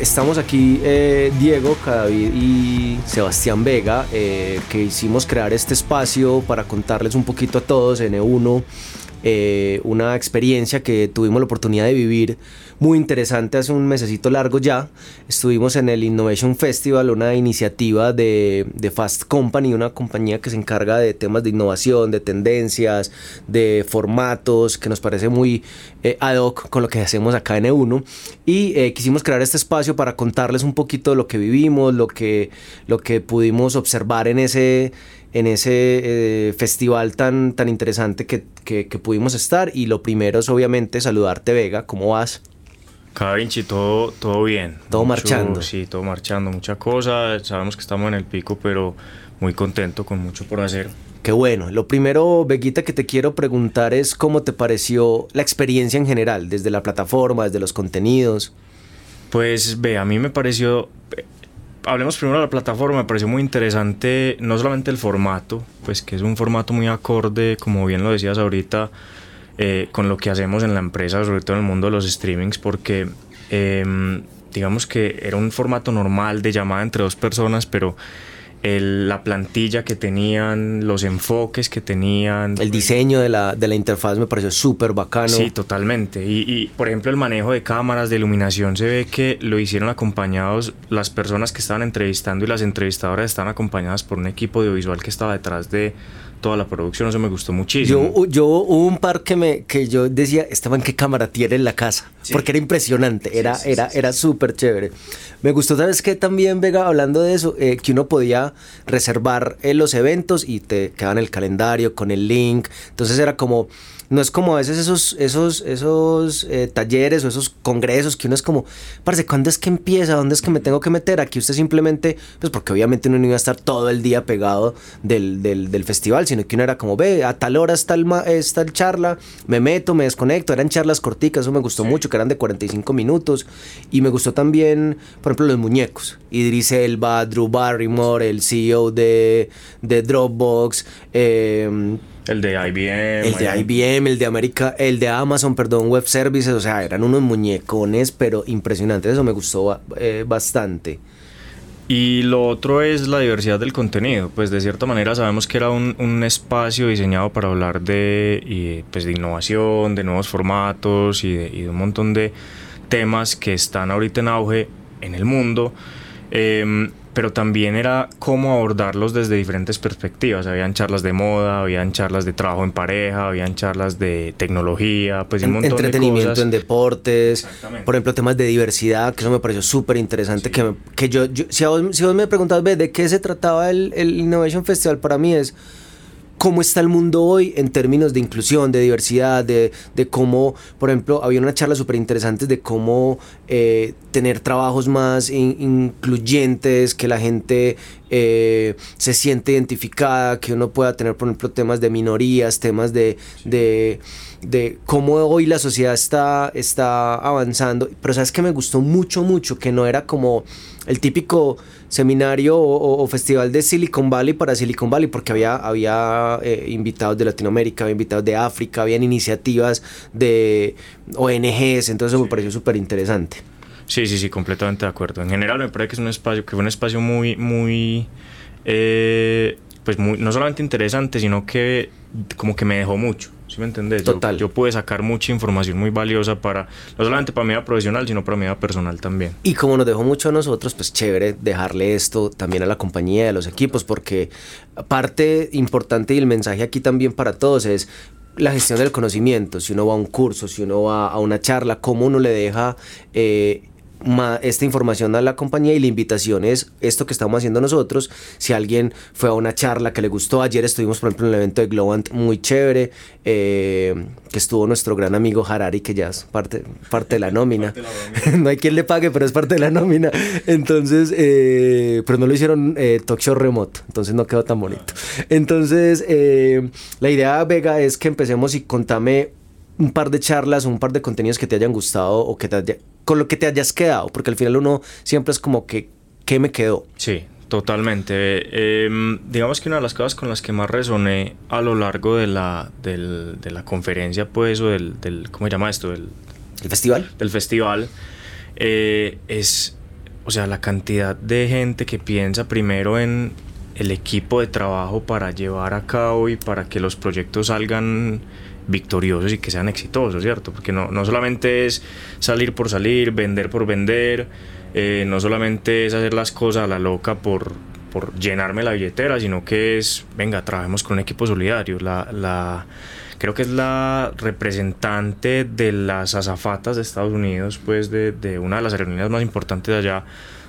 Estamos aquí eh, Diego, Cadavid y Sebastián Vega, eh, que hicimos crear este espacio para contarles un poquito a todos en E1 eh, una experiencia que tuvimos la oportunidad de vivir muy interesante hace un mesecito largo ya. Estuvimos en el Innovation Festival, una iniciativa de, de, Fast Company, una compañía que se encarga de temas de innovación, de tendencias, de formatos, que nos parece muy eh, ad hoc con lo que hacemos acá en E1. Y eh, quisimos crear este espacio para contarles un poquito de lo que vivimos, lo que, lo que pudimos observar en ese en ese eh, festival tan, tan interesante que, que, que, pudimos estar. Y lo primero es obviamente saludarte, Vega. ¿Cómo vas? Cada Vinci, todo, todo bien. Todo Mucho, marchando. Sí, todo marchando. Mucha cosa. Sabemos que estamos en el pico, pero muy contento, con mucho por hacer. Qué bueno. Lo primero, Veguita, que te quiero preguntar es cómo te pareció la experiencia en general, desde la plataforma, desde los contenidos. Pues ve, a mí me pareció hablemos primero de la plataforma, me pareció muy interesante no solamente el formato, pues que es un formato muy acorde, como bien lo decías ahorita, eh, con lo que hacemos en la empresa, sobre todo en el mundo de los streamings, porque eh, digamos que era un formato normal de llamada entre dos personas, pero el, la plantilla que tenían, los enfoques que tenían. El diseño de la, de la interfaz me pareció súper bacano. Sí, totalmente. Y, y, por ejemplo, el manejo de cámaras, de iluminación, se ve que lo hicieron acompañados, las personas que estaban entrevistando y las entrevistadoras estaban acompañadas por un equipo audiovisual que estaba detrás de toda la producción, eso me gustó muchísimo. Yo, yo hubo un par que me que yo decía, estaban qué cámara tiene en la casa, sí. porque era impresionante, era sí, era era súper chévere. Me gustó, ¿sabes qué? También, Vega, hablando de eso, eh, que uno podía reservar eh, los eventos y te quedaban el calendario con el link, entonces era como no es como a veces esos, esos, esos eh, talleres o esos congresos que uno es como, parece, ¿cuándo es que empieza? ¿Dónde es que me tengo que meter? Aquí usted simplemente, pues porque obviamente uno no iba a estar todo el día pegado del, del, del festival, sino que uno era como, ve, a tal hora está el, está el charla, me meto, me desconecto, eran charlas corticas, eso me gustó sí. mucho, que eran de 45 minutos, y me gustó también, por ejemplo, los muñecos, Idris Elba, Drew Barrymore, el CEO de, de Dropbox, eh, el de IBM. El de IBM, el de América, el de Amazon, perdón, Web Services, o sea, eran unos muñecones, pero impresionantes, eso me gustó eh, bastante. Y lo otro es la diversidad del contenido, pues de cierta manera sabemos que era un, un espacio diseñado para hablar de, y, pues, de innovación, de nuevos formatos y de, y de, un montón de temas que están ahorita en auge en el mundo. Eh, pero también era cómo abordarlos desde diferentes perspectivas. Habían charlas de moda, habían charlas de trabajo en pareja, habían charlas de tecnología, pues un montón entretenimiento de cosas. en deportes, por ejemplo, temas de diversidad, que eso me pareció súper interesante. Sí. Que, que yo, yo, si, vos, si vos me preguntas, ¿de qué se trataba el, el Innovation Festival? Para mí es cómo está el mundo hoy en términos de inclusión, de diversidad, de, de cómo, por ejemplo, había una charla súper interesante de cómo eh, tener trabajos más in, incluyentes, que la gente eh, se siente identificada, que uno pueda tener, por ejemplo, temas de minorías, temas de, sí. de, de, cómo hoy la sociedad está, está avanzando. Pero sabes que me gustó mucho, mucho, que no era como el típico seminario o, festival de Silicon Valley para Silicon Valley, porque había, había eh, invitados de Latinoamérica, había invitados de África, habían iniciativas de ONGs, entonces eso me pareció súper interesante. Sí, sí, sí, completamente de acuerdo. En general me parece que es un espacio, que fue un espacio muy, muy, eh, pues muy, no solamente interesante, sino que como que me dejó mucho. ¿Sí me entendés? Total. Yo, yo, pude sacar mucha información muy valiosa para, no solamente para mi vida profesional, sino para mi vida personal también. Y como nos dejó mucho a nosotros, pues chévere dejarle esto también a la compañía, a los equipos, porque parte importante y el mensaje aquí también para todos es la gestión del conocimiento. Si uno va a un curso, si uno va a una charla, cómo uno le deja... Eh, esta información a la compañía y la invitación es esto que estamos haciendo nosotros. Si alguien fue a una charla que le gustó, ayer estuvimos por ejemplo en el evento de Globant muy chévere, eh, que estuvo nuestro gran amigo Harari, que ya es parte, parte de la nómina. De la no hay quien le pague, pero es parte de la nómina. Entonces, eh, pero no lo hicieron eh, talk show remoto, entonces no quedó tan bonito. Entonces, la idea, Vega, es que empecemos y contame un par de charlas, un par de contenidos que te hayan gustado o que te haya, con lo que te hayas quedado, porque al final uno siempre es como que, ¿qué me quedó? Sí, totalmente. Eh, digamos que una de las cosas con las que más resoné a lo largo de la, del, de la conferencia, pues, o del, del, ¿cómo se llama esto? Del, ¿El festival? Del festival, eh, es o sea, la cantidad de gente que piensa primero en el equipo de trabajo para llevar a cabo y para que los proyectos salgan victoriosos y que sean exitosos, ¿cierto? Porque no, no solamente es salir por salir, vender por vender, eh, no solamente es hacer las cosas a la loca por, por llenarme la billetera, sino que es, venga, trabajemos con un equipo solidario. La, la, creo que es la representante de las azafatas de Estados Unidos, pues de, de una de las aerolíneas más importantes de allá,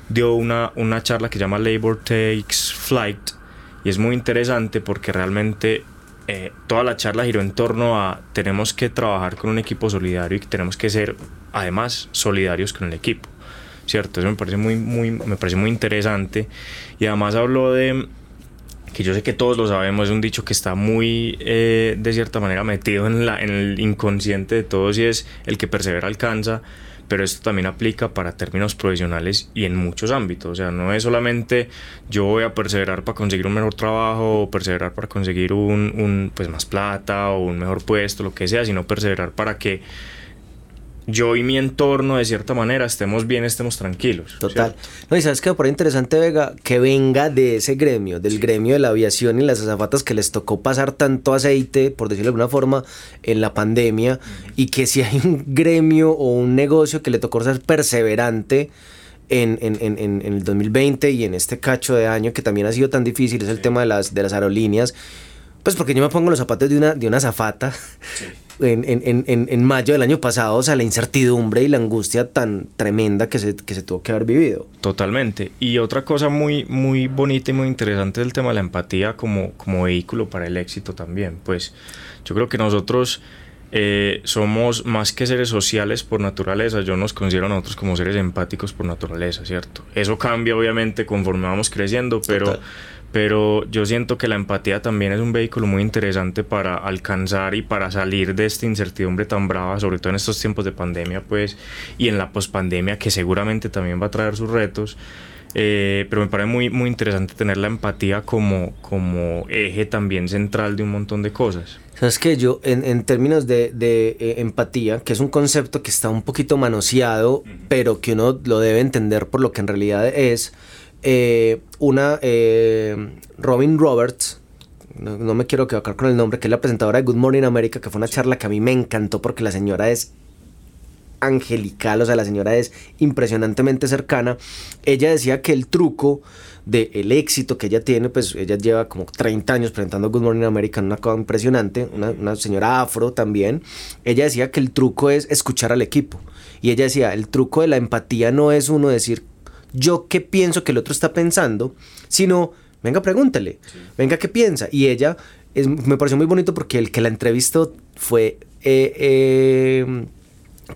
dio una, una charla que se llama Labor Takes Flight y es muy interesante porque realmente eh, toda la charla giró en torno a tenemos que trabajar con un equipo solidario y tenemos que ser además solidarios con el equipo. ¿Cierto? Eso me parece muy, muy, me parece muy interesante. Y además habló de que yo sé que todos lo sabemos, es un dicho que está muy, eh, de cierta manera, metido en, la, en el inconsciente de todos y es el que persevera alcanza pero esto también aplica para términos profesionales y en muchos ámbitos. O sea, no es solamente yo voy a perseverar para conseguir un mejor trabajo o perseverar para conseguir un, un pues más plata o un mejor puesto, lo que sea, sino perseverar para que yo y mi entorno de cierta manera estemos bien, estemos tranquilos. Total. No, y sabes que por interesante, Vega, que venga de ese gremio, del gremio de la aviación y las azafatas que les tocó pasar tanto aceite, por decirlo de alguna forma, en la pandemia, y que si hay un gremio o un negocio que le tocó ser perseverante. En, en, en, en, el 2020 y en este cacho de año que también ha sido tan difícil es el tema de las, de las aerolíneas pues porque yo me pongo los zapatos de una, de una zafata en, en, en, en, mayo del año pasado, o sea, la incertidumbre y la angustia tan tremenda que se, que se tuvo que haber vivido. Totalmente. Y otra cosa muy, muy bonita y muy interesante del tema de la empatía como, como vehículo para el éxito también. Pues yo creo que nosotros eh, somos más que seres sociales por naturaleza, yo nos considero a nosotros como seres empáticos por naturaleza, ¿cierto? Eso cambia obviamente conforme vamos creciendo, pero pero yo siento que la empatía también es un vehículo muy interesante para alcanzar y para salir de esta incertidumbre tan brava, sobre todo en estos tiempos de pandemia, pues, y en la pospandemia, que seguramente también va a traer sus retos. Eh, pero me parece muy, muy interesante tener la empatía como, como eje también central de un montón de cosas. Sabes que yo, en, en términos de, de eh, empatía, que es un concepto que está un poquito manoseado, pero que uno lo debe entender por lo que en realidad es, eh, una eh, Robin Roberts, no, me quiero equivocar con el nombre, que es la presentadora de Good Morning America, que fue una charla que a mí me encantó porque la señora es angelical, o sea, la señora es impresionantemente cercana. Ella decía que el truco del el éxito que ella tiene, pues ella lleva como 30 años presentando Good Morning America, una cosa impresionante, una, una señora afro también. Ella decía que el truco es escuchar al equipo. Y ella decía, el truco de la empatía no es uno decir yo qué pienso que el otro está pensando, sino, venga, pregúntele, venga, ¿qué piensa? Y ella, es, me pareció muy bonito porque el que la entrevistó fue eh, eh,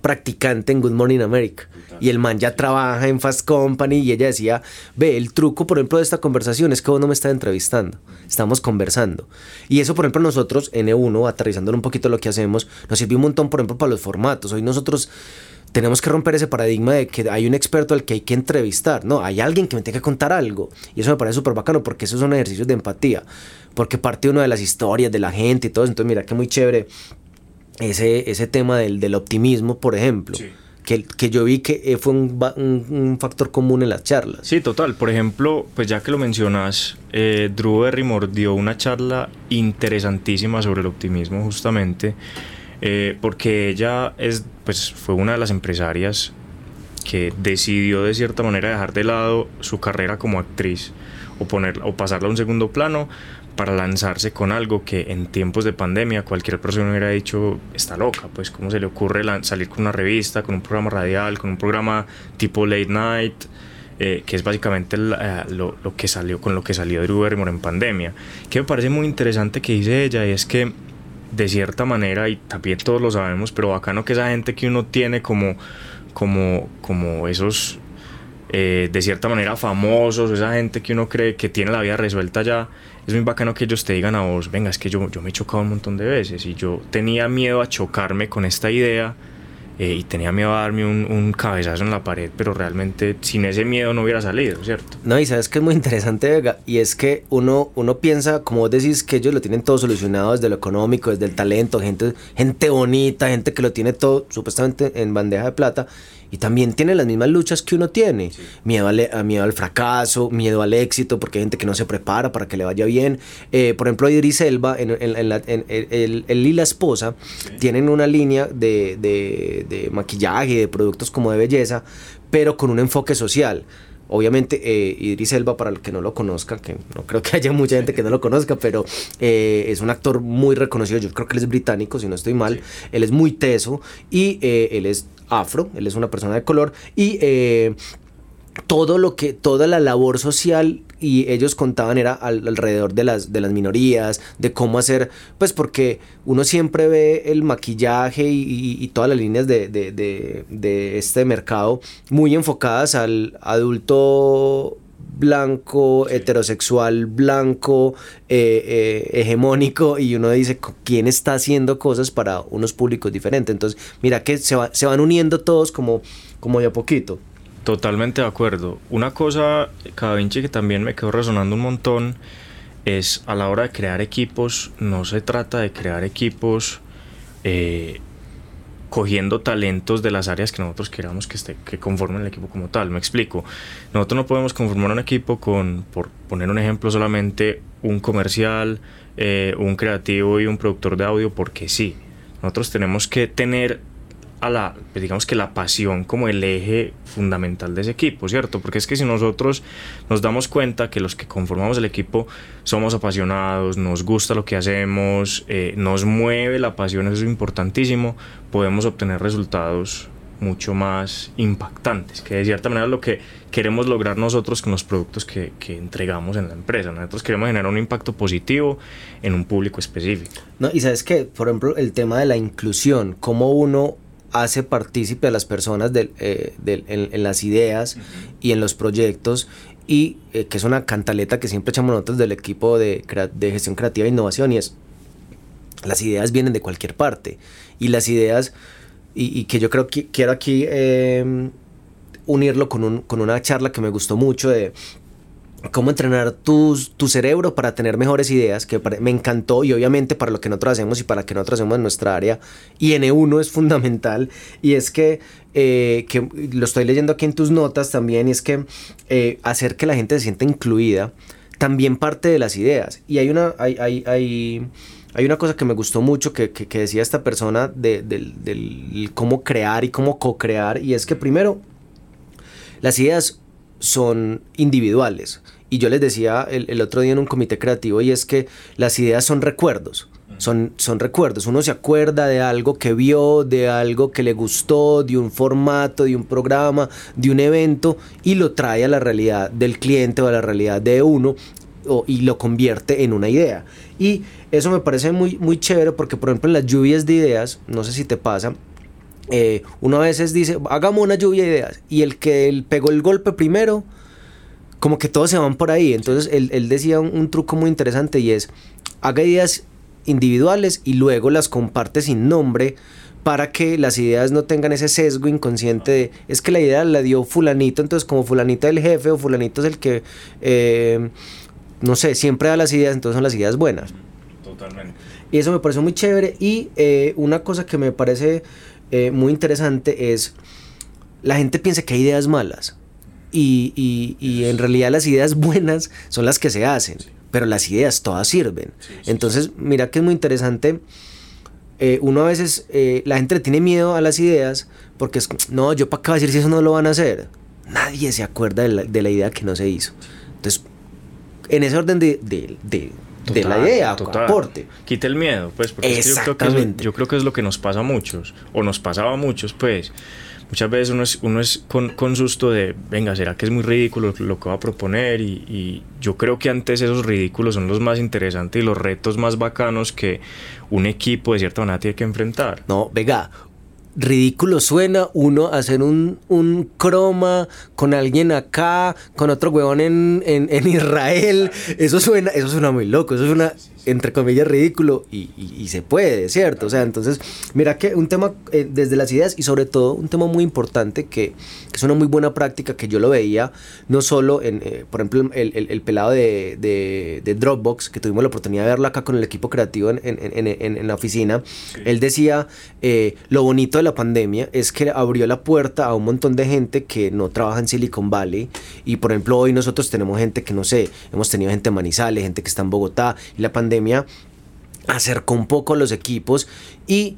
practicante en Good Morning America. Y el man ya trabaja en Fast Company y ella decía, ve, el truco, por ejemplo, de esta conversación es que vos no me estás entrevistando, estamos conversando. Y eso, por ejemplo, nosotros, N1, aterrizando un poquito lo que hacemos, nos sirvió un montón, por ejemplo, para los formatos. Hoy nosotros tenemos que romper ese paradigma de que hay un experto al que hay que entrevistar. No, hay alguien que me tenga que contar algo. Y eso me parece súper bacano porque esos son ejercicios de empatía. Porque parte uno de las historias de la gente y todo eso. Entonces, mira que muy chévere ese, ese tema del, del optimismo, por ejemplo. Que, que, yo vi que eh, fue un, un, factor común en las charlas. Sí, total. Por ejemplo, pues ya que lo mencionas, eh, Drew Barrymore dio una charla interesantísima sobre el optimismo justamente. Eh, porque ella es, pues, fue una de las empresarias que decidió de cierta manera dejar de lado su carrera como actriz o, poner, o pasarla a un segundo plano para lanzarse con algo que en tiempos de pandemia cualquier persona hubiera dicho está loca, pues cómo se le ocurre salir con una revista, con un programa radial, con un programa tipo late night, eh, que es básicamente eh, lo, lo, que salió con lo que salió Drew Barrymore en pandemia. Que me parece muy interesante que dice ella y es que de cierta manera, y también todos lo sabemos, pero bacano que esa gente que uno tiene como, como, como esos, eh, de cierta manera, famosos, esa gente que uno cree que tiene la vida resuelta ya, es muy bacano que ellos te digan a vos, venga, es que yo, yo me he chocado un montón de veces y yo tenía miedo a chocarme con esta idea eh, y tenía miedo a darme un, un, cabezazo en la pared, pero realmente sin ese miedo no hubiera salido, ¿cierto? No, y sabes que es muy interesante, Vega, y es que uno, uno piensa, como vos decís, que ellos lo tienen todo solucionado desde lo económico, desde el talento, gente, gente bonita, gente que lo tiene todo supuestamente en bandeja de plata, y también tiene las mismas luchas que uno tiene. Miedo, al, miedo al fracaso, miedo al éxito, porque hay gente que no se prepara para que le vaya bien. Eh, por ejemplo, Idris Elba, en, en, el, y la esposa, tienen una línea de, de, de maquillaje, de productos como de belleza, pero con un enfoque social. Obviamente, eh, Idris Elba, para el que no lo conozca, que no creo que haya mucha gente que no lo conozca, pero eh, es un actor muy reconocido. Yo creo que él es británico, si no estoy mal. Él es muy teso y eh, él es afro, él es una persona de color y todo lo que, toda la labor social y ellos contaban era alrededor de las, de las minorías, de cómo hacer, pues porque uno siempre ve el maquillaje y, todas las líneas de, este mercado muy enfocadas al adulto blanco, heterosexual, blanco, eh, eh, hegemónico, y uno dice, ¿quién está haciendo cosas para unos públicos diferentes? Entonces, mira que se, se van uniendo todos como, como de a poquito. Totalmente de acuerdo. Una cosa, cada Vinci, que también me quedó resonando un montón, es a la hora de crear equipos, no se trata de crear equipos eh, cogiendo talentos de las áreas que nosotros queramos que, esté, que conformen el equipo como tal. Me explico. Nosotros no podemos conformar un equipo con, por poner un ejemplo, solamente un comercial, eh, un creativo y un productor de audio, porque sí. Nosotros tenemos que tener a la, pues digamos que la pasión como el eje fundamental de ese equipo, ¿cierto? Porque es que si nosotros nos damos cuenta que los que conformamos el equipo somos apasionados, nos gusta lo que hacemos, eh, nos mueve la pasión, eso es importantísimo, podemos obtener resultados mucho más impactantes, que de cierta manera es lo que queremos lograr nosotros con los productos que, que, entregamos en la empresa. Nosotros queremos generar un impacto positivo en un público específico. No, y sabes que, por ejemplo, el tema de la inclusión, cómo uno hace partícipe a las personas eh, en, las ideas y en los proyectos y eh, que es una cantaleta que siempre echamos nosotros del equipo de, gestión creativa e innovación y es las ideas vienen de cualquier parte y las ideas y, que yo creo que quiero aquí eh, unirlo con, un, con una charla que me gustó mucho de cómo entrenar tu, tu, cerebro para tener mejores ideas, que me encantó y obviamente para lo que nosotros hacemos y para lo que nosotros hacemos en nuestra área, y N1 es fundamental, y es que, eh, que lo estoy leyendo aquí en tus notas también, y es que eh, hacer que la gente se sienta incluida también parte de las ideas, y hay una... Hay, hay, hay, hay una cosa que me gustó mucho que, que, decía esta persona de, del cómo crear y cómo co-crear, y es que primero, las ideas son individuales. Y yo les decía el, otro día en un comité creativo y es que las ideas son recuerdos. Son, son, recuerdos. Uno se acuerda de algo que vio, de algo que le gustó, de un formato, de un programa, de un evento y lo trae a la realidad del cliente o a la realidad de uno y lo convierte en una idea. Y eso me parece muy, muy chévere porque, por ejemplo, en las lluvias de ideas, no sé si te pasa, eh, uno a veces dice, hagamos una lluvia de ideas. Y el que pegó el golpe primero, como que todos se van por ahí. Entonces él, decía un, truco muy interesante y es, haga ideas individuales y luego las comparte sin nombre para que las ideas no tengan ese sesgo inconsciente de, es que la idea la dio fulanito, entonces como fulanito es el jefe o fulanito es el que, eh, no sé, siempre da las ideas, entonces son las ideas buenas. Totalmente. Y eso me parece muy chévere y eh, una cosa que me parece eh, muy interesante es, la gente piensa que hay ideas malas y, y, en realidad las ideas buenas son las que se hacen, pero las ideas todas sirven. Entonces, mira que es muy interesante. Eh, uno a veces, eh, la gente le tiene miedo a las ideas porque es, no, yo para qué decir si eso no lo van a hacer. Nadie se acuerda de la, de la idea que no se hizo. Entonces, en ese orden de, de, de de la idea, total. aporte. Quita el miedo, pues, porque yo, creo que es, yo creo que es lo que nos pasa a muchos, o nos pasaba a muchos, pues. Muchas veces uno es, uno es con, con susto de, venga, ¿será que es muy ridículo lo que va a proponer? Y, y, yo creo que antes esos ridículos son los más interesantes y los retos más bacanos que un equipo de cierta manera tiene que enfrentar. No, venga, ridículo suena uno hacer un, un croma con alguien acá, con otro huevón en, en, Israel. Eso suena, eso suena muy loco. Eso suena entre comillas, ridículo y, se puede, ¿cierto? O sea, entonces, mira que un tema eh, desde las ideas y sobre todo un tema muy importante que, es una muy buena práctica que yo lo veía, no solo en, eh, por ejemplo, el, pelado de, Dropbox, que tuvimos la oportunidad de verlo acá con el equipo creativo en, la oficina, él decía, eh, lo bonito de la pandemia es que abrió la puerta a un montón de gente que no trabaja en Silicon Valley y, por ejemplo, hoy nosotros tenemos gente que, no sé, hemos tenido gente en Manizales, gente que está en Bogotá y la pandemia acercó un poco los equipos y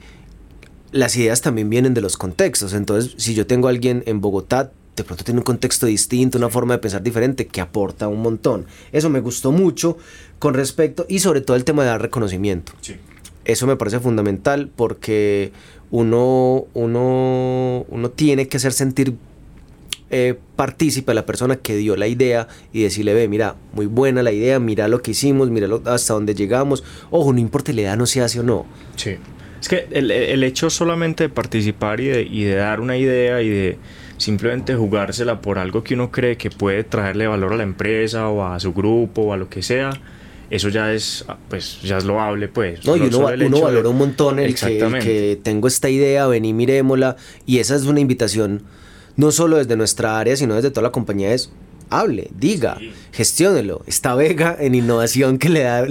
las ideas también vienen de los contextos. Entonces, si yo tengo a alguien en Bogotá, de pronto tiene un contexto distinto, una forma de pensar diferente que aporta un montón. Eso me gustó mucho con respecto y sobre todo el tema de dar reconocimiento. Eso me parece fundamental porque uno, uno, uno tiene que hacer sentir eh, partícipe la persona que dio la idea y decirle, ve, mira, muy buena la idea, mira lo que hicimos, mira hasta dónde llegamos. Ojo, no importa la idea no se hace o no. Sí. Es que el, el hecho solamente de participar y de, y de dar una idea y de simplemente jugársela por algo que uno cree que puede traerle valor a la empresa o a su grupo o a lo que sea, eso ya es pues ya es loable pues no y uno, uno valora un montón el que, el que, tengo esta idea vení miremosla y esa es una invitación no solo desde nuestra área, sino desde toda la compañía, es hable, diga, gestiónelo. Está Vega en innovación que le, da,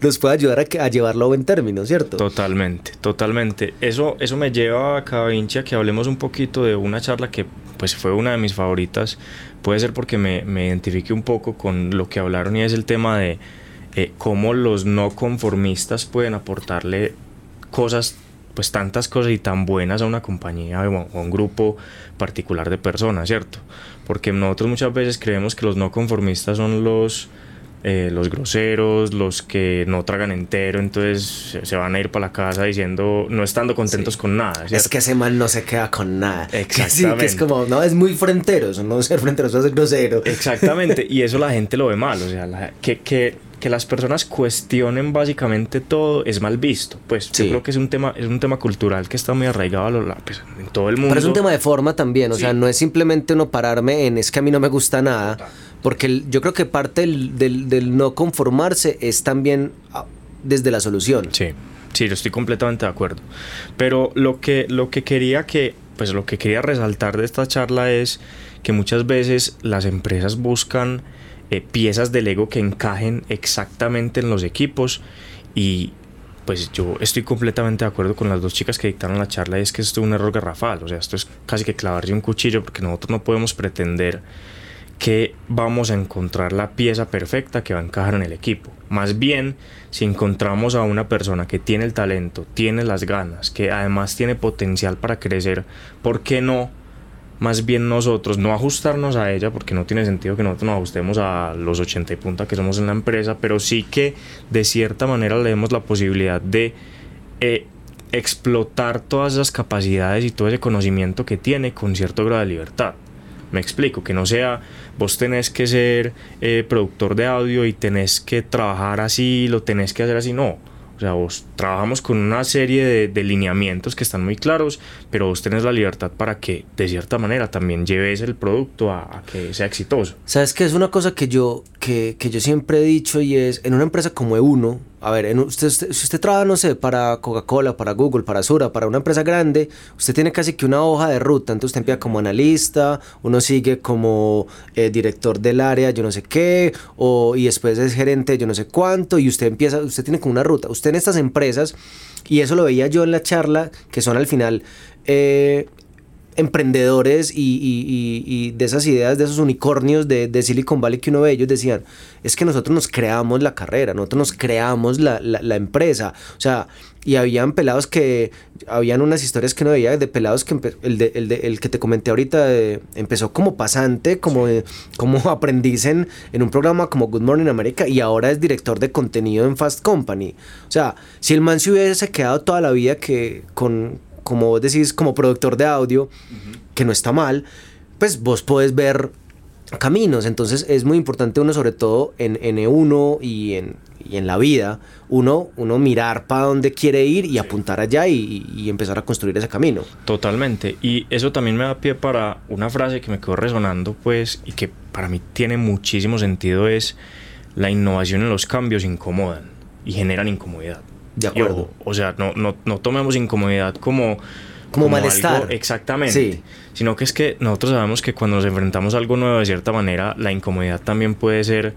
nos puede ayudar a, a, llevarlo a buen término, ¿cierto? Totalmente, totalmente. Eso, eso me lleva a Vinci a que hablemos un poquito de una charla que pues fue una de mis favoritas. Puede ser porque me, me identifique un poco con lo que hablaron y es el tema de eh, cómo los no conformistas pueden aportarle cosas pues tantas cosas y tan buenas a una compañía o a un grupo particular de personas, ¿cierto? Porque nosotros muchas veces creemos que los no conformistas son los, eh, los groseros, los que no tragan entero, entonces se van a ir para la casa diciendo, no estando contentos con nada. Es que ese mal no se queda con nada. Exactamente. Sí, que es como, no, es muy frentero, no ser frentero, eso es grosero. Exactamente, y eso la gente lo ve mal, o sea, que, que que las personas cuestionen básicamente todo es mal visto. Pues yo creo que es un tema, es un tema cultural que está muy arraigado a lo, pues, en todo el mundo. Pero es un tema de forma también, o sea, no es simplemente uno pararme en es que a mí no me gusta nada, porque yo creo que parte del, del, no conformarse es también ah, desde la solución. Sí, sí, yo estoy completamente de acuerdo. Pero lo que, lo que quería que, pues lo que quería resaltar de esta charla es que muchas veces las empresas buscan eh, piezas de Lego que encajen exactamente en los equipos y pues yo estoy completamente de acuerdo con las dos chicas que dictaron la charla y es que esto es un error garrafal, o sea, esto es casi que clavarse un cuchillo porque nosotros no podemos pretender que vamos a encontrar la pieza perfecta que va a encajar en el equipo. Más bien, si encontramos a una persona que tiene el talento, tiene las ganas, que además tiene potencial para crecer, ¿por qué no más bien nosotros no ajustarnos a ella, porque no tiene sentido que nosotros nos ajustemos a los 80 y punta que somos en la empresa, pero sí que de cierta manera le demos la posibilidad de eh, explotar todas esas capacidades y todo ese conocimiento que tiene con cierto grado de libertad. Me explico, que no sea vos tenés que ser eh, productor de audio y tenés que trabajar así, lo tenés que hacer así, no sea, vos trabajamos con una serie de, lineamientos que están muy claros, pero vos tenés la libertad para que de cierta manera también lleves el producto a, que sea exitoso. ¿Sabes qué? Es una cosa que yo, que, que yo siempre he dicho y es, en una empresa como E1, a ver, en usted, si usted trabaja, no sé, para Coca-Cola, para Google, para Sura, para una empresa grande, usted tiene casi que una hoja de ruta. Entonces usted empieza como analista, uno sigue como eh, director del área, yo no sé qué, o, y después es gerente, yo no sé cuánto, y usted empieza, usted tiene como una ruta. Usted en estas empresas, y eso lo veía yo en la charla, que son al final eh, emprendedores y, de esas ideas, de esos unicornios de, Silicon Valley que uno ve, ellos decían, es que nosotros nos creamos la carrera, nosotros nos creamos la, empresa. O sea, y habían pelados que, habían unas historias que uno veía de pelados que, el, de, el, que te comenté ahorita, empezó como pasante, como, como aprendiz en, en un programa como Good Morning America y ahora es director de contenido en Fast Company. O sea, si el man se hubiese quedado toda la vida que con como vos decís, como productor de audio, que no está mal, pues vos podés ver caminos. Entonces es muy importante uno, sobre todo en, en E1 y en, y en la vida, uno, uno mirar para dónde quiere ir y apuntar allá y, y, empezar a construir ese camino. Totalmente. Y eso también me da pie para una frase que me quedó resonando, pues, y que para mí tiene muchísimo sentido, es la innovación en los cambios incomodan. y generan incomodidad. De acuerdo. o sea, no, no, no tomemos incomodidad como como, malestar. exactamente. Sí. Sino que es que nosotros sabemos que cuando nos enfrentamos a algo nuevo, de cierta manera, la incomodidad también puede ser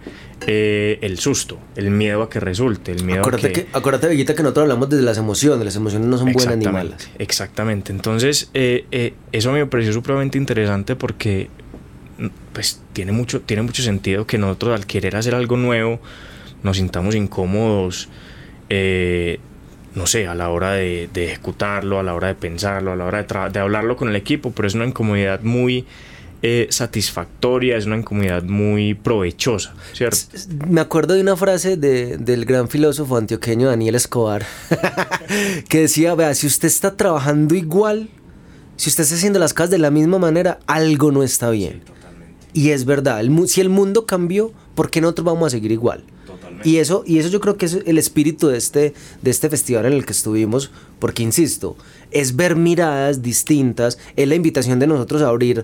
eh, el susto, el miedo a que resulte, el miedo acuérdate a que... Acuérdate, Bellita, que nosotros hablamos desde las emociones. Las emociones no son buenas ni malas. Exactamente. Entonces, eh, eh, eso me pareció supremamente interesante porque mm, pues tiene mucho, tiene mucho sentido que nosotros al querer hacer algo nuevo nos sintamos incómodos, eh, no sé, a la hora de, ejecutarlo, a la hora de pensarlo, a la hora de, hablarlo con el equipo, pero es una incomodidad muy eh, satisfactoria, es una incomodidad muy provechosa, ¿cierto? Me acuerdo de una frase del gran filósofo antioqueño Daniel Escobar, que decía, vea, si usted está trabajando igual, si usted está haciendo las cosas de la misma manera, algo no está bien. y es verdad, si el mundo cambió, ¿por qué nosotros vamos a seguir igual? Y eso, y eso yo creo que es el espíritu de este, de este festival en el que estuvimos, porque insisto, es ver miradas distintas, es la invitación de nosotros a abrir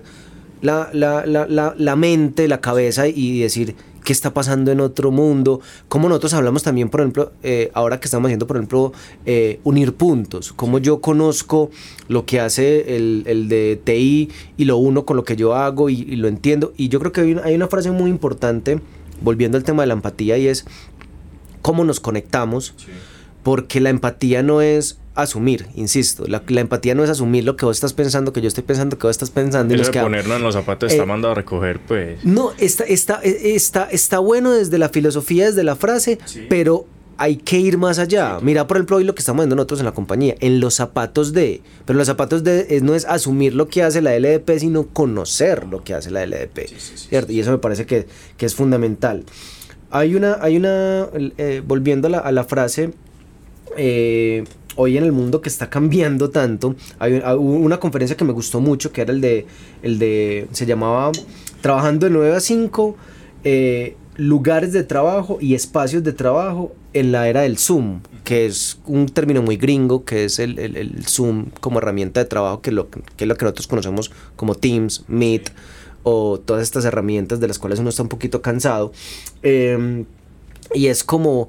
la, la, la, la mente, la cabeza y decir qué está pasando en otro mundo, como nosotros hablamos también, por ejemplo, eh, ahora que estamos haciendo, por ejemplo, eh, unir puntos, como yo conozco lo que hace el, el, de TI y lo uno con lo que yo hago y, lo entiendo, y yo creo que hay una frase muy importante, volviendo al tema de la empatía, y es cómo nos conectamos, porque la empatía no es asumir, insisto, la, empatía no es asumir lo que vos estás pensando, que yo estoy pensando, que vos estás pensando. Y de ponernos en los zapatos está eh, mandado a recoger, pues. No, está, está, está, está bueno desde la filosofía, desde la frase, pero hay que ir más allá. Mira, por ejemplo, hoy lo que estamos viendo nosotros en la compañía, en los zapatos de. Pero los zapatos de no es asumir lo que hace la LDP, sino conocer lo que hace la LDP. ¿cierto? Y eso me parece que, que es fundamental. Hay una, hay una eh, volviendo a la, frase, eh, hoy en el mundo que está cambiando tanto, hay una conferencia que me gustó mucho, que era el de, el de se llamaba Trabajando de 9 a 5, eh, lugares de trabajo y espacios de trabajo en la era del Zoom, que es un término muy gringo, que es el, el, Zoom como herramienta de trabajo, que, lo, que es lo que nosotros conocemos como Teams, Meet o todas estas herramientas de las cuales uno está un poquito cansado. Em, y es como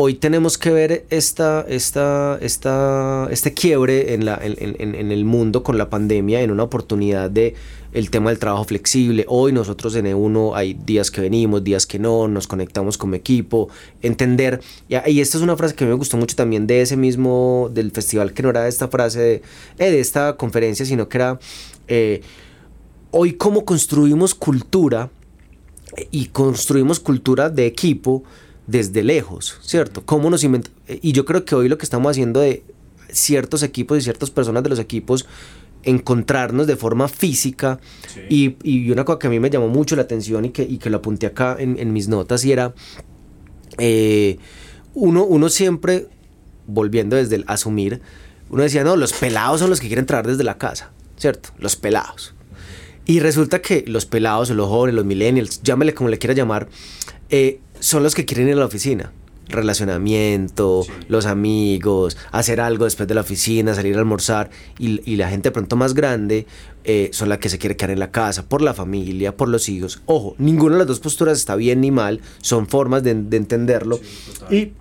hoy tenemos que ver esta, esta, esta, este quiebre en, la, en, en, el mundo con la pandemia, en una oportunidad de el tema del trabajo flexible. Hoy nosotros en E1 hay días que venimos, días que no, nos conectamos como equipo, entender. Y, esta es una frase que me gustó mucho también de ese mismo, del festival, que no era esta frase de, eh, de esta conferencia, sino que era... Eh, hoy cómo construimos cultura y construimos cultura de equipo desde lejos, ¿cierto? ¿Cómo nos y yo creo que hoy lo que estamos haciendo de ciertos equipos y ciertas personas de los equipos encontrarnos de forma física y, una cosa que a mí me llamó mucho la atención y que, y que lo apunté acá en, mis notas y era eh, uno, uno siempre volviendo desde el asumir uno decía no los pelados son los que quieren trabajar desde la casa cierto los pelados. Y resulta que los pelados, los jóvenes, los millennials, llámele como le quiera llamar, eh, son los que quieren ir a la oficina. Relacionamiento, los amigos, hacer algo después de la oficina, salir a almorzar. Y, la gente pronto más grande eh, son la que se quiere quedar en la casa, por la familia, por los hijos. Ojo, ninguna de las dos posturas está bien ni mal, son formas de, entenderlo. y,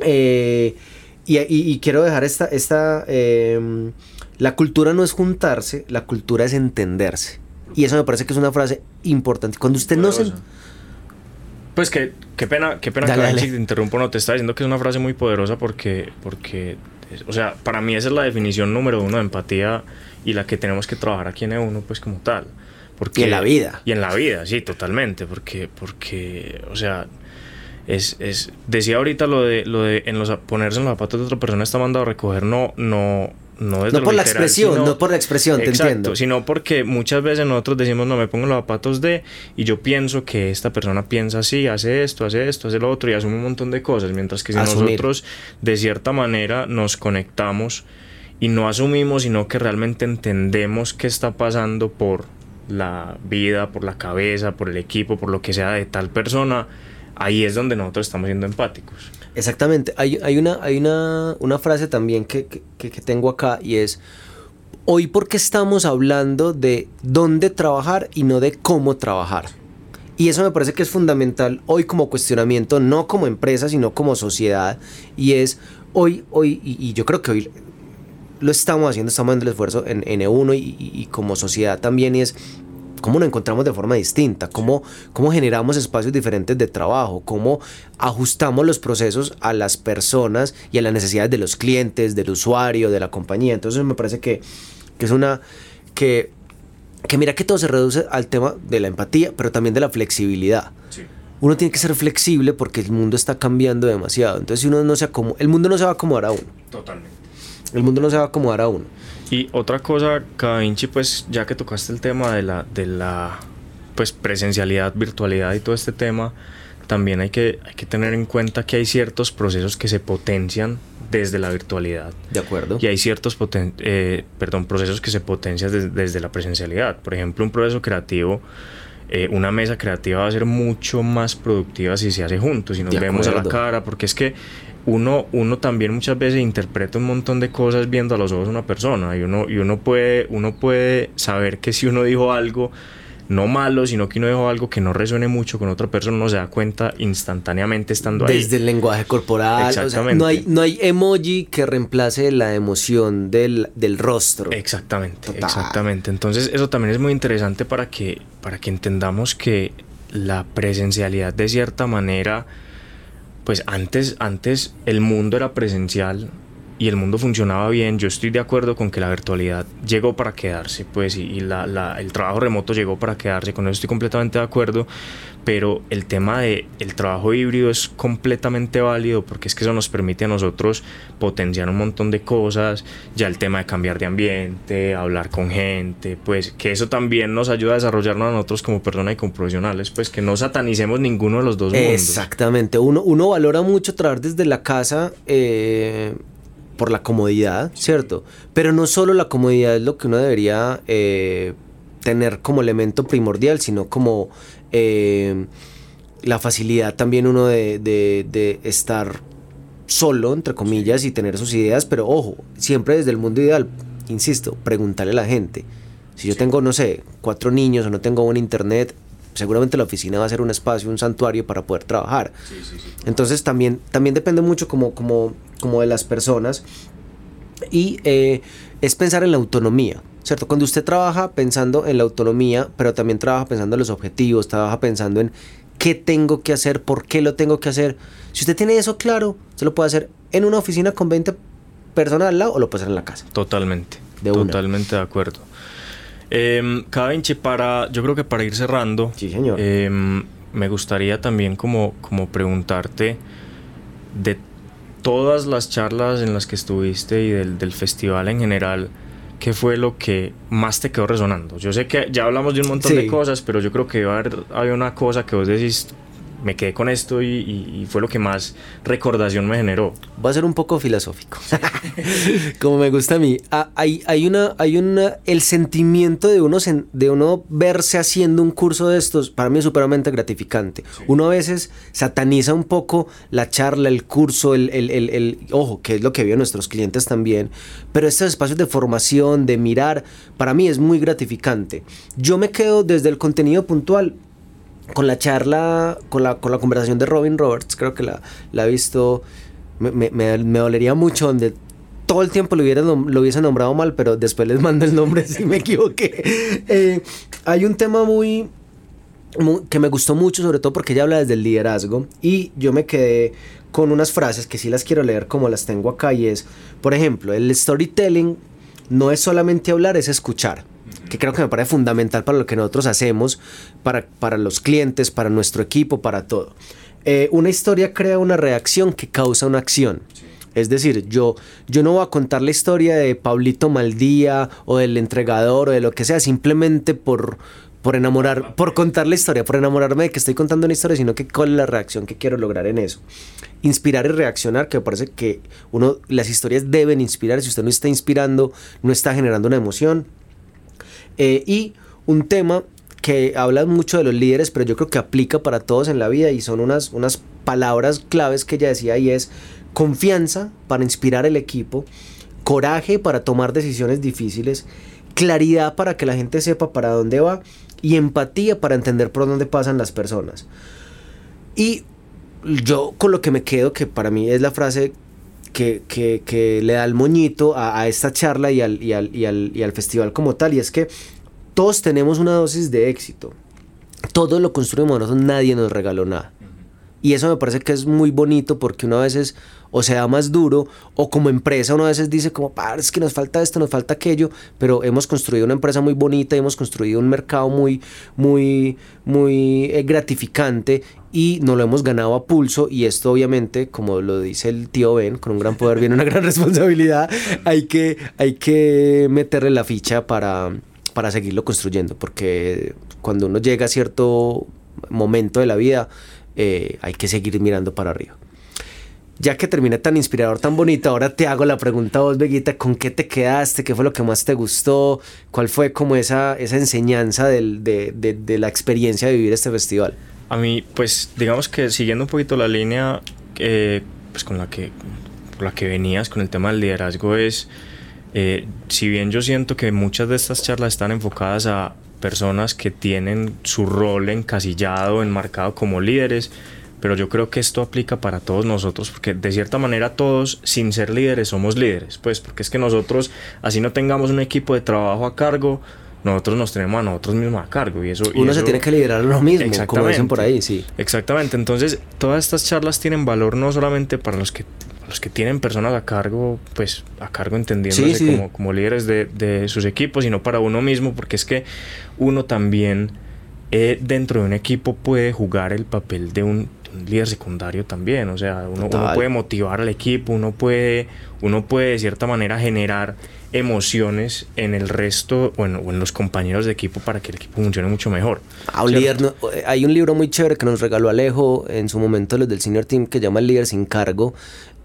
eh, y, quiero dejar esta... esta em, la cultura no es juntarse, la cultura es entenderse. Y eso me parece que es una frase importante. Cuando usted no se... Pues que, qué pena, qué pena que te interrumpo, no te está diciendo que es una frase muy poderosa porque, porque, o sea, para mí esa es la definición número uno de empatía y la que tenemos que trabajar aquí en E1, pues como tal. Porque, y en la vida. Y en la vida, sí, totalmente, porque, porque, o sea, es, es, decía ahorita lo de, lo de en los, ponerse en los zapatos de otra persona está mandado a recoger, no, no, no, por la expresión, no por la expresión, te entiendo. Sino porque muchas veces nosotros decimos, no me pongo los zapatos de, y yo pienso que esta persona piensa así, hace esto, hace esto, hace lo otro, y asume un montón de cosas. Mientras que si nosotros de cierta manera nos conectamos y no asumimos, sino que realmente entendemos qué está pasando por la vida, por la cabeza, por el equipo, por lo que sea de tal persona, ahí es donde nosotros estamos siendo empáticos. Exactamente. Hay, hay, una, hay una, una frase también que, que, que, tengo acá y es, hoy porque estamos hablando de dónde trabajar y no de cómo trabajar. Y eso me parece que es fundamental hoy como cuestionamiento, no como empresa, sino como sociedad. Y es hoy, hoy, y, yo creo que hoy lo estamos haciendo, estamos dando el esfuerzo en, en E1 y, y, como sociedad también, y es cómo nos encontramos de forma distinta, cómo, cómo generamos espacios diferentes de trabajo, cómo ajustamos los procesos a las personas y a las necesidades de los clientes, del usuario, de la compañía. Entonces me parece que, que es una... que que mira que todo se reduce al tema de la empatía, pero también de la flexibilidad. Uno tiene que ser flexible porque el mundo está cambiando demasiado. Entonces, si uno no se acomoda, el mundo no se va a acomodar a uno. Totalmente. El mundo no se va a acomodar a uno. Y otra cosa, Vinci, pues ya que tocaste el tema de la, de la pues, presencialidad, virtualidad y todo este tema, también hay que, hay que tener en cuenta que hay ciertos procesos que se potencian desde la virtualidad. De acuerdo. Y hay ciertos eh, perdón, procesos que se potencian desde la presencialidad. Por ejemplo, un proceso creativo, eh, una mesa creativa va a ser mucho más productiva si se hace juntos, si nos vemos a la cara, porque es que uno, uno también muchas veces interpreta un montón de cosas viendo a los ojos de una persona y uno, y uno, puede, uno puede saber que si uno dijo algo no malo, sino que uno dijo algo que no resuene mucho con otra persona, uno se da cuenta instantáneamente estando ahí. Desde el lenguaje corporal. Exactamente. no, hay, no hay emoji que reemplace la emoción del, rostro. Exactamente, exactamente. Entonces eso también es muy interesante para que, para que entendamos que la presencialidad de cierta manera pues antes, antes el mundo era presencial y el mundo funcionaba bien. Yo estoy de acuerdo con que la virtualidad llegó para quedarse, pues, y, el trabajo remoto llegó para quedarse. Con eso estoy completamente de acuerdo. Pero el tema de trabajo híbrido es completamente válido porque es que eso nos permite a nosotros potenciar un montón de cosas. Ya el tema de cambiar de ambiente, hablar con gente, pues, que eso también nos ayuda a desarrollarnos a nosotros como personas y como profesionales, pues, que no satanicemos ninguno de los dos mundos. Exactamente. Uno, uno valora mucho trabajar desde la casa. Eh por la comodidad, ¿cierto? Pero no solo la comodidad es lo que uno debería eh, tener como elemento primordial, sino como eh, la facilidad también uno de, estar solo, entre comillas, y tener sus ideas, pero ojo, siempre desde el mundo ideal, insisto, preguntarle a la gente. Si yo tengo, no sé, cuatro niños o no tengo buen internet, seguramente la oficina va a ser un espacio, un santuario para poder trabajar. Entonces también, también depende mucho como, como, como de las personas y eh, es pensar en la autonomía. ¿Cierto? Cuando usted trabaja pensando en la autonomía, pero también trabaja pensando en los objetivos, trabaja pensando en qué tengo que hacer, por qué lo tengo que hacer. Si usted tiene eso claro, se lo puede hacer en una oficina con 20 personas al lado o lo puede hacer en la casa. Totalmente. totalmente de acuerdo. Eh, cada Vinci, para, yo creo que para ir cerrando, sí, señor. Em, me gustaría también como, como preguntarte de todas las charlas en las que estuviste y del, del, festival en general, ¿qué fue lo que más te quedó resonando? Yo sé que ya hablamos de un montón de cosas, pero yo creo que hay una cosa que vos decís, me quedé con esto y, fue lo que más recordación me generó. Va a ser un poco filosófico, como me gusta a mí. Ah, hay, hay, una, hay una, el sentimiento de uno, de uno verse haciendo un curso de estos, para mí es superamente gratificante. Uno a veces sataniza un poco la charla, el curso, el, el, el, el, ojo, que es lo que vio nuestros clientes también, pero estos espacios de formación, de mirar, para mí es muy gratificante. Yo me quedo desde el contenido puntual con la charla, con la, con la conversación de Robin Roberts, creo que la, la he visto, me, me, me, dolería mucho donde todo el tiempo lo, hubiera, lo nombrado mal, pero después les mando el nombre si me equivoqué. Eh, hay un tema muy, que me gustó mucho, sobre todo porque ella habla desde el liderazgo y yo me quedé con unas frases que sí las quiero leer como las tengo acá y es, por ejemplo, el storytelling no es solamente hablar, es escuchar que creo que me parece fundamental para lo que nosotros hacemos, para, para los clientes, para nuestro equipo, para todo. Eh, una historia crea una reacción que causa una acción. Es decir, yo, yo no voy a contar la historia de Pablito Maldía o del entregador o de lo que sea, simplemente por, por enamorar, por contar la historia, por enamorarme de que estoy contando una historia, sino que es la reacción que quiero lograr en eso. Inspirar y reaccionar, que me parece que uno, las historias deben inspirar. Si usted no está inspirando, no está generando una emoción, eh, y un tema que habla mucho de los líderes, pero yo creo que aplica para todos en la vida y son unas, unas palabras claves que ella decía y es confianza para inspirar el equipo, coraje para tomar decisiones difíciles, claridad para que la gente sepa para dónde va y empatía para entender por dónde pasan las personas. Y yo con lo que me quedo, que para mí es la frase que, que, que le da el moñito a, a esta charla y al, y, al, y, al, y al festival como tal, y es que todos tenemos una dosis de éxito. Todo lo construimos nosotros, nadie nos regaló nada. Y eso me parece que es muy bonito porque uno a veces o se da más duro o como empresa uno a veces dice como, es que nos falta esto, nos falta aquello, pero hemos construido una empresa muy bonita y hemos construido un mercado muy, muy, muy eh, gratificante y no lo hemos ganado a pulso y esto obviamente, como lo dice el tío Ben, con un gran poder viene una gran responsabilidad, hay que, hay que meterle la ficha para, para seguirlo construyendo, porque cuando uno llega a cierto momento de la vida, eh, hay que seguir mirando para arriba. Ya que terminé tan inspirador, tan bonito, ahora te hago la pregunta a vos, Veguita, ¿con qué te quedaste? ¿Qué fue lo que más te gustó? ¿Cuál fue como esa, esa enseñanza de, de, de, la experiencia de vivir este festival? A mí, pues, digamos que siguiendo un poquito la línea eh, pues con la que, la que venías con el tema del liderazgo es, eh, si bien yo siento que muchas de estas charlas están enfocadas a personas que tienen su rol encasillado, enmarcado como líderes, pero yo creo que esto aplica para todos nosotros, porque de cierta manera todos, sin ser líderes, somos líderes, pues porque es que nosotros, así no tengamos un equipo de trabajo a cargo, nosotros nos tenemos a nosotros mismos a cargo y eso uno y se tiene que liderar lo mismo como dicen por ahí sí exactamente entonces todas estas charlas tienen valor no solamente para los que los que tienen personas a cargo, pues a cargo entendiéndose Sí, sí. Como, como líderes de, de sus equipos, sino para uno mismo, porque es que uno también eh, dentro de un equipo puede jugar el papel de un, de un líder secundario también. O sea, uno, uno puede motivar al equipo, uno puede, uno puede de cierta manera generar emociones en el resto bueno, o en los compañeros de equipo para que el equipo funcione mucho mejor. Ah, un ¿cierto? líder no- hay un libro muy chévere que nos regaló Alejo en su momento los del senior team que llama El líder sin cargo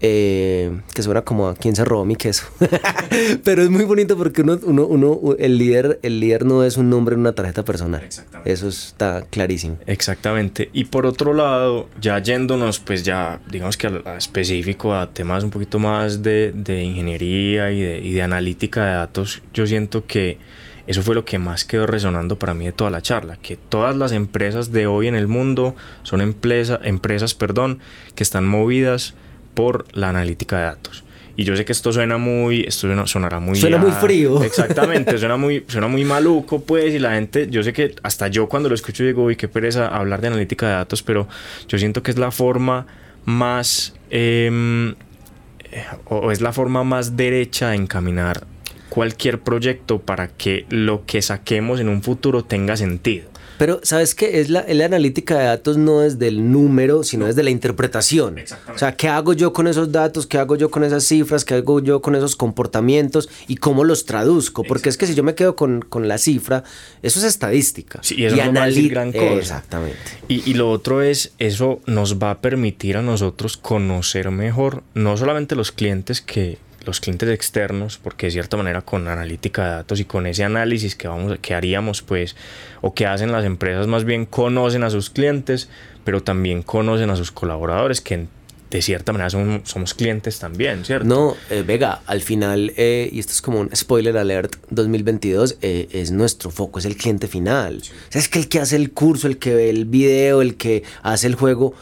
eh, que suena como a quién se robó mi queso pero es muy bonito porque uno, uno, uno el líder el líder no es un nombre en una tarjeta personal Exactamente. eso está clarísimo Exactamente. Y por otro lado, ya yéndonos, pues ya, digamos que a, a específico, a temas un poquito más de, de ingeniería y de, y de analítica de datos, yo siento que eso fue lo que más quedó resonando para mí de toda la charla, que todas las empresas de hoy en el mundo son empresa, empresas perdón, que están movidas por la analítica de datos. Y yo sé que esto suena muy, esto suena- sonará muy... Suena muy frío. Exactamente, suena muy, suena muy maluco, pues, y la gente, yo sé que hasta yo cuando lo escucho digo, uy, qué pereza hablar de analítica de datos, pero yo siento que es la forma más, eh, o es la forma más derecha de encaminar cualquier proyecto para que lo que saquemos en un futuro tenga sentido. Pero sabes que es la, es la analítica de datos no es del número sino es de la interpretación. O sea qué hago yo con esos datos qué hago yo con esas cifras qué hago yo con esos comportamientos y cómo los traduzco porque es que si yo me quedo con, con la cifra eso es estadística. Sí, y eso no va a decir gran cosa. exactamente. Y, y lo otro es, eso nos va a permitir a nosotros conocer mejor no solamente los clientes que los clientes externos, porque de cierta manera con analítica de datos y con ese análisis que vamos que haríamos pues o que hacen las empresas más bien conocen a sus clientes, pero también conocen a sus colaboradores que de cierta manera son- somos clientes también, ¿cierto? No, eh, Vega, al final, eh, y esto es como un spoiler alert 2022, eh, es nuestro foco, es el cliente final. O sea, es que el que hace el curso, el que ve el video, el que hace el juego,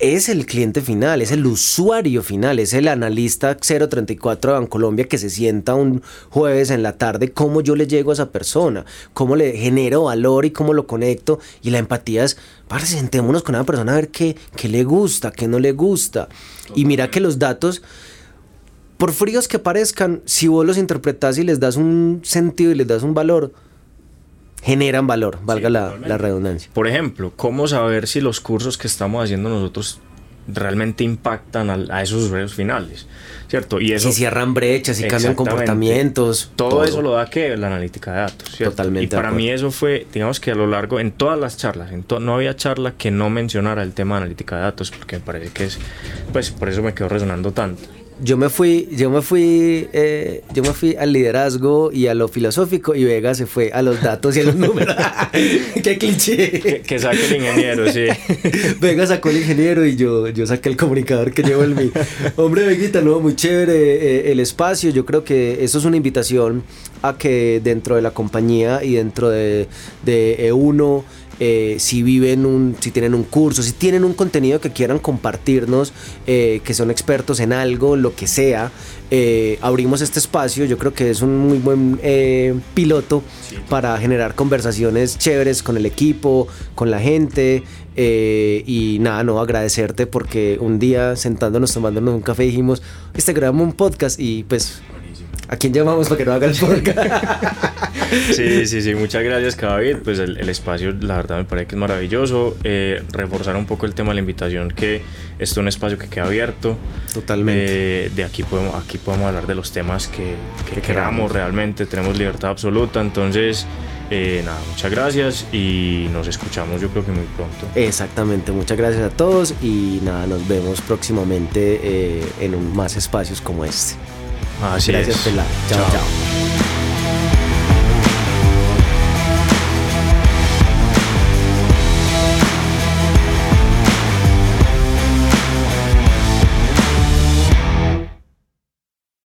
es el cliente final, es el usuario final, es el analista 034 de Bancolombia que se sienta un jueves en la tarde, cómo yo le llego a esa persona, cómo le genero valor y cómo lo conecto. Y la empatía es, parce, sentémonos con una persona a ver qué, qué le gusta, qué no le gusta. Y mira que los datos, por fríos que parezcan, si vos los interpretas y les das un sentido y les das un valor, generan valor, valga la, la redundancia. Por ejemplo, ¿cómo saber si los cursos que estamos haciendo nosotros realmente impactan al- a, esos usuarios finales? ¿Cierto? Y eso si cierran brechas, si cambian comportamientos. todo, eso lo da que la analítica de datos. ¿cierto? Totalmente Y para mí eso fue, digamos que a lo largo, en todas las charlas, en to- no había charla que no mencionara el tema de analítica de datos, porque me parece que es, pues por eso me quedó resonando tanto. Yo me fui, yo me fui, eh, yo me fui al liderazgo y a lo filosófico y Vega se fue a los datos y a los números. Qué cliché. Que, saque el ingeniero, sí. Vega sacó el ingeniero y yo, yo saqué el comunicador que llevo en mí. Hombre, Veguita, no, muy chévere eh, el espacio. Yo creo que eso es una invitación a que dentro de la compañía y dentro de, de E1 eh, si viven un, si tienen un curso, si tienen un contenido que quieran compartirnos, eh, que son expertos en algo, lo que sea, eh, abrimos este espacio. Yo creo que es un muy buen piloto para generar conversaciones chéveres con el equipo, con la gente. y nada, no agradecerte porque un día sentándonos, tomándonos un café, dijimos, este grabamos un podcast y pues ¿A quién llamamos para que no haga el podcast? sí, sí, sí, muchas gracias, David. Pues el, espacio, la verdad, me parece que es maravilloso. Eh, reforzar un poco el tema de la invitación, que esto es un espacio que queda abierto. Totalmente. Eh, de aquí podemos, aquí podemos hablar de los temas que, que queramos realmente. Tenemos libertad absoluta. Entonces, eh, nada, muchas gracias y nos escuchamos yo creo que muy pronto. Exactamente, muchas gracias a todos y nada, nos vemos próximamente en más espacios como este. Así Gracias, es. Pela. chao. chao.